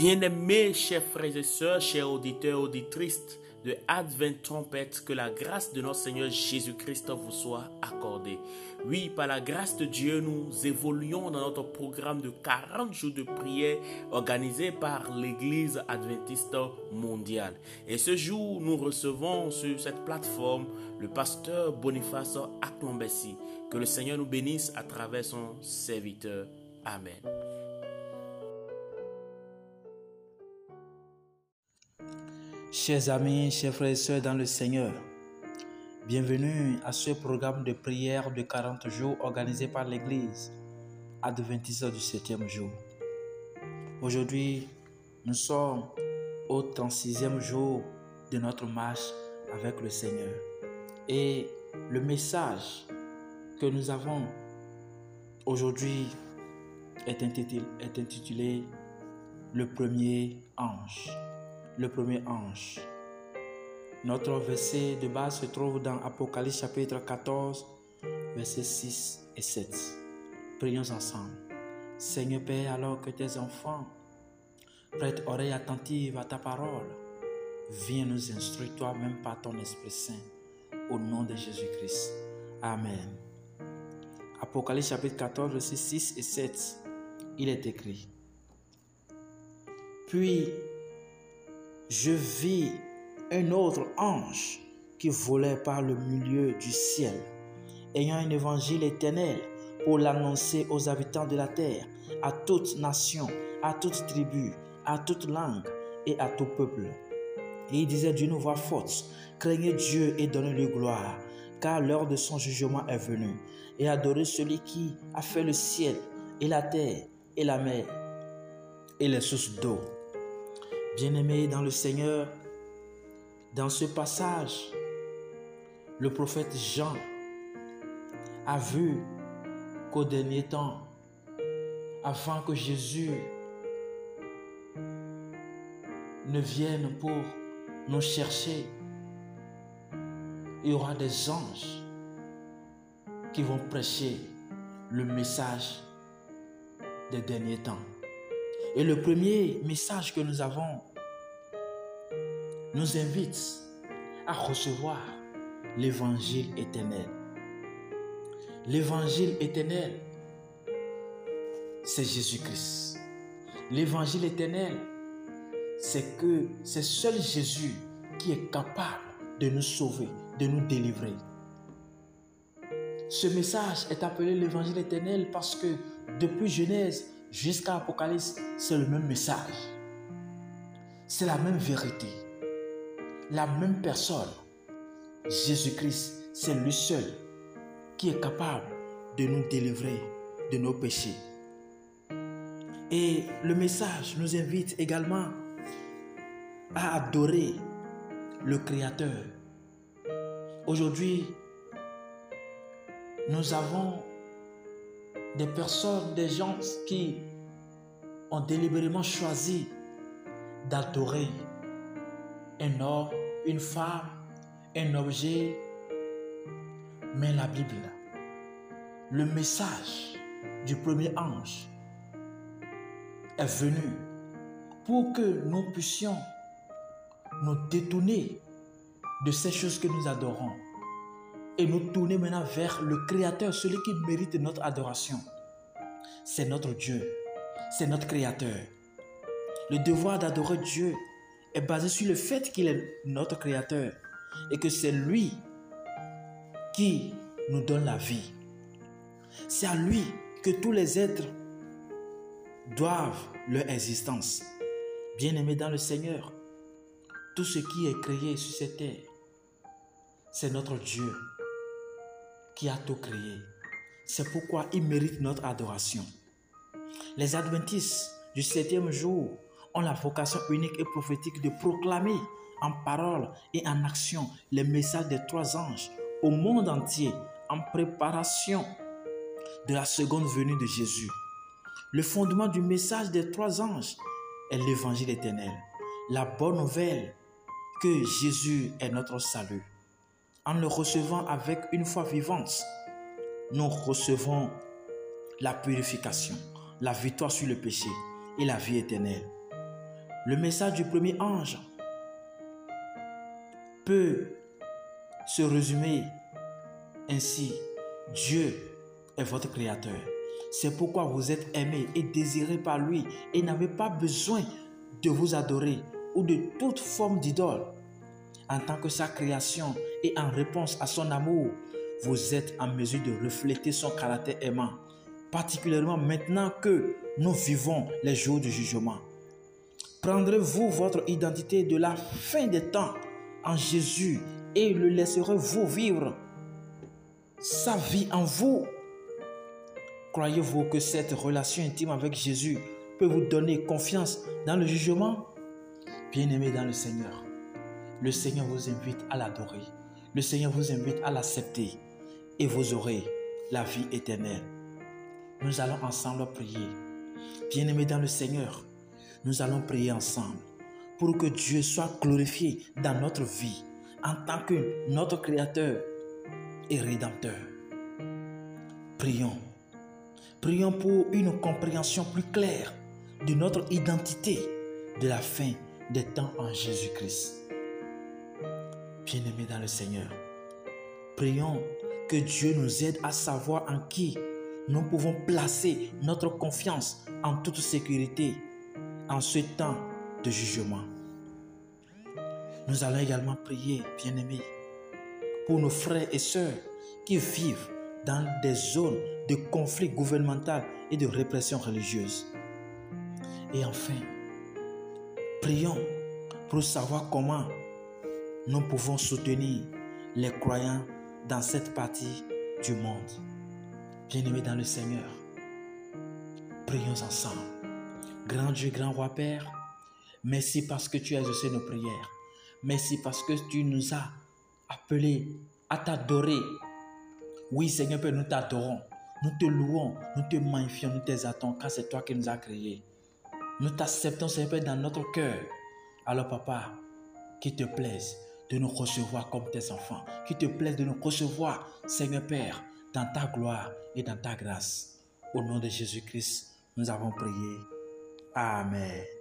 Bien-aimés, chers frères et sœurs, chers auditeurs, auditrices de Advent Trompette, que la grâce de notre Seigneur Jésus-Christ vous soit accordée. Oui, par la grâce de Dieu, nous évoluons dans notre programme de 40 jours de prière organisé par l'Église adventiste mondiale. Et ce jour, nous recevons sur cette plateforme le pasteur Boniface Aklombessi. Que le Seigneur nous bénisse à travers son serviteur. Amen. Chers amis, chers frères et sœurs dans le Seigneur, bienvenue à ce programme de prière de 40 jours organisé par l'Église adventiste du septième jour. Aujourd'hui, nous sommes au 36e jour de notre marche avec le Seigneur. Et le message que nous avons aujourd'hui est intitulé Le premier ange le premier ange. Notre verset de base se trouve dans Apocalypse chapitre 14, versets 6 et 7. Prions ensemble. Seigneur Père, alors que tes enfants prêtent oreille attentive à ta parole, viens nous instruire toi-même par ton Esprit Saint, au nom de Jésus-Christ. Amen. Apocalypse chapitre 14, versets 6 et 7, il est écrit. Puis je vis un autre ange qui volait par le milieu du ciel, ayant un évangile éternel pour l'annoncer aux habitants de la terre, à toute nation, à toute tribu, à toute langue et à tout peuple. Il disait d'une voix forte, craignez Dieu et donnez-lui gloire, car l'heure de son jugement est venue, et adorez celui qui a fait le ciel et la terre et la mer et les sources d'eau. Bien-aimés dans le Seigneur, dans ce passage, le prophète Jean a vu qu'au dernier temps, avant que Jésus ne vienne pour nous chercher, il y aura des anges qui vont prêcher le message des derniers temps. Et le premier message que nous avons nous invite à recevoir l'évangile éternel. L'évangile éternel, c'est Jésus-Christ. L'évangile éternel, c'est que c'est seul Jésus qui est capable de nous sauver, de nous délivrer. Ce message est appelé l'évangile éternel parce que depuis Genèse jusqu'à Apocalypse, c'est le même message. C'est la même vérité. La même personne. Jésus-Christ, c'est lui seul qui est capable de nous délivrer de nos péchés. Et le message nous invite également à adorer le Créateur. Aujourd'hui, nous avons des personnes, des gens qui ont délibérément choisi d'adorer un homme, une femme, un objet. Mais la Bible, le message du premier ange est venu pour que nous puissions nous détourner de ces choses que nous adorons et nous tourner maintenant vers le Créateur, celui qui mérite notre adoration. C'est notre Dieu, c'est notre Créateur. Le devoir d'adorer Dieu est basé sur le fait qu'il est notre Créateur et que c'est lui qui nous donne la vie. C'est à lui que tous les êtres doivent leur existence. Bien-aimés dans le Seigneur, tout ce qui est créé sur cette terre, c'est notre Dieu qui a tout créé. C'est pourquoi il mérite notre adoration. Les adventistes du septième jour ont la vocation unique et prophétique de proclamer en parole et en action les messages des trois anges au monde entier en préparation de la seconde venue de Jésus. Le fondement du message des trois anges est l'évangile éternel, la bonne nouvelle que Jésus est notre salut en le recevant avec une foi vivante, nous recevons la purification, la victoire sur le péché et la vie éternelle. Le message du premier ange peut se résumer ainsi. Dieu est votre créateur. C'est pourquoi vous êtes aimé et désiré par lui et n'avez pas besoin de vous adorer ou de toute forme d'idole. En tant que sa création et en réponse à son amour, vous êtes en mesure de refléter son caractère aimant, particulièrement maintenant que nous vivons les jours du jugement. Prendrez-vous votre identité de la fin des temps en Jésus et le laisserez-vous vivre? Sa vie en vous Croyez-vous que cette relation intime avec Jésus peut vous donner confiance dans le jugement? Bien-aimé dans le Seigneur, le Seigneur vous invite à l'adorer. Le Seigneur vous invite à l'accepter et vous aurez la vie éternelle. Nous allons ensemble prier. Bien-aimé dans le Seigneur, nous allons prier ensemble pour que Dieu soit glorifié dans notre vie en tant que notre Créateur et Rédempteur. Prions. Prions pour une compréhension plus claire de notre identité de la fin des temps en Jésus-Christ. Bien-aimés dans le Seigneur, prions que Dieu nous aide à savoir en qui nous pouvons placer notre confiance en toute sécurité en ce temps de jugement. Nous allons également prier, bien-aimés, pour nos frères et sœurs qui vivent dans des zones de conflit gouvernemental et de répression religieuse. Et enfin, prions pour savoir comment nous pouvons soutenir les croyants dans cette partie du monde. Bien-aimés dans le Seigneur, prions ensemble. Grand Dieu, grand roi Père, merci parce que tu as exaucé nos prières. Merci parce que tu nous as appelés à t'adorer oui, Seigneur Père, nous t'adorons, nous te louons, nous te magnifions, nous t'exaltons, car c'est toi qui nous as créés. Nous t'acceptons, Seigneur Père, dans notre cœur. Alors, Papa, qu'il te plaise de nous recevoir comme tes enfants, qu'il te plaise de nous recevoir, Seigneur Père, dans ta gloire et dans ta grâce. Au nom de Jésus-Christ, nous avons prié. Amen.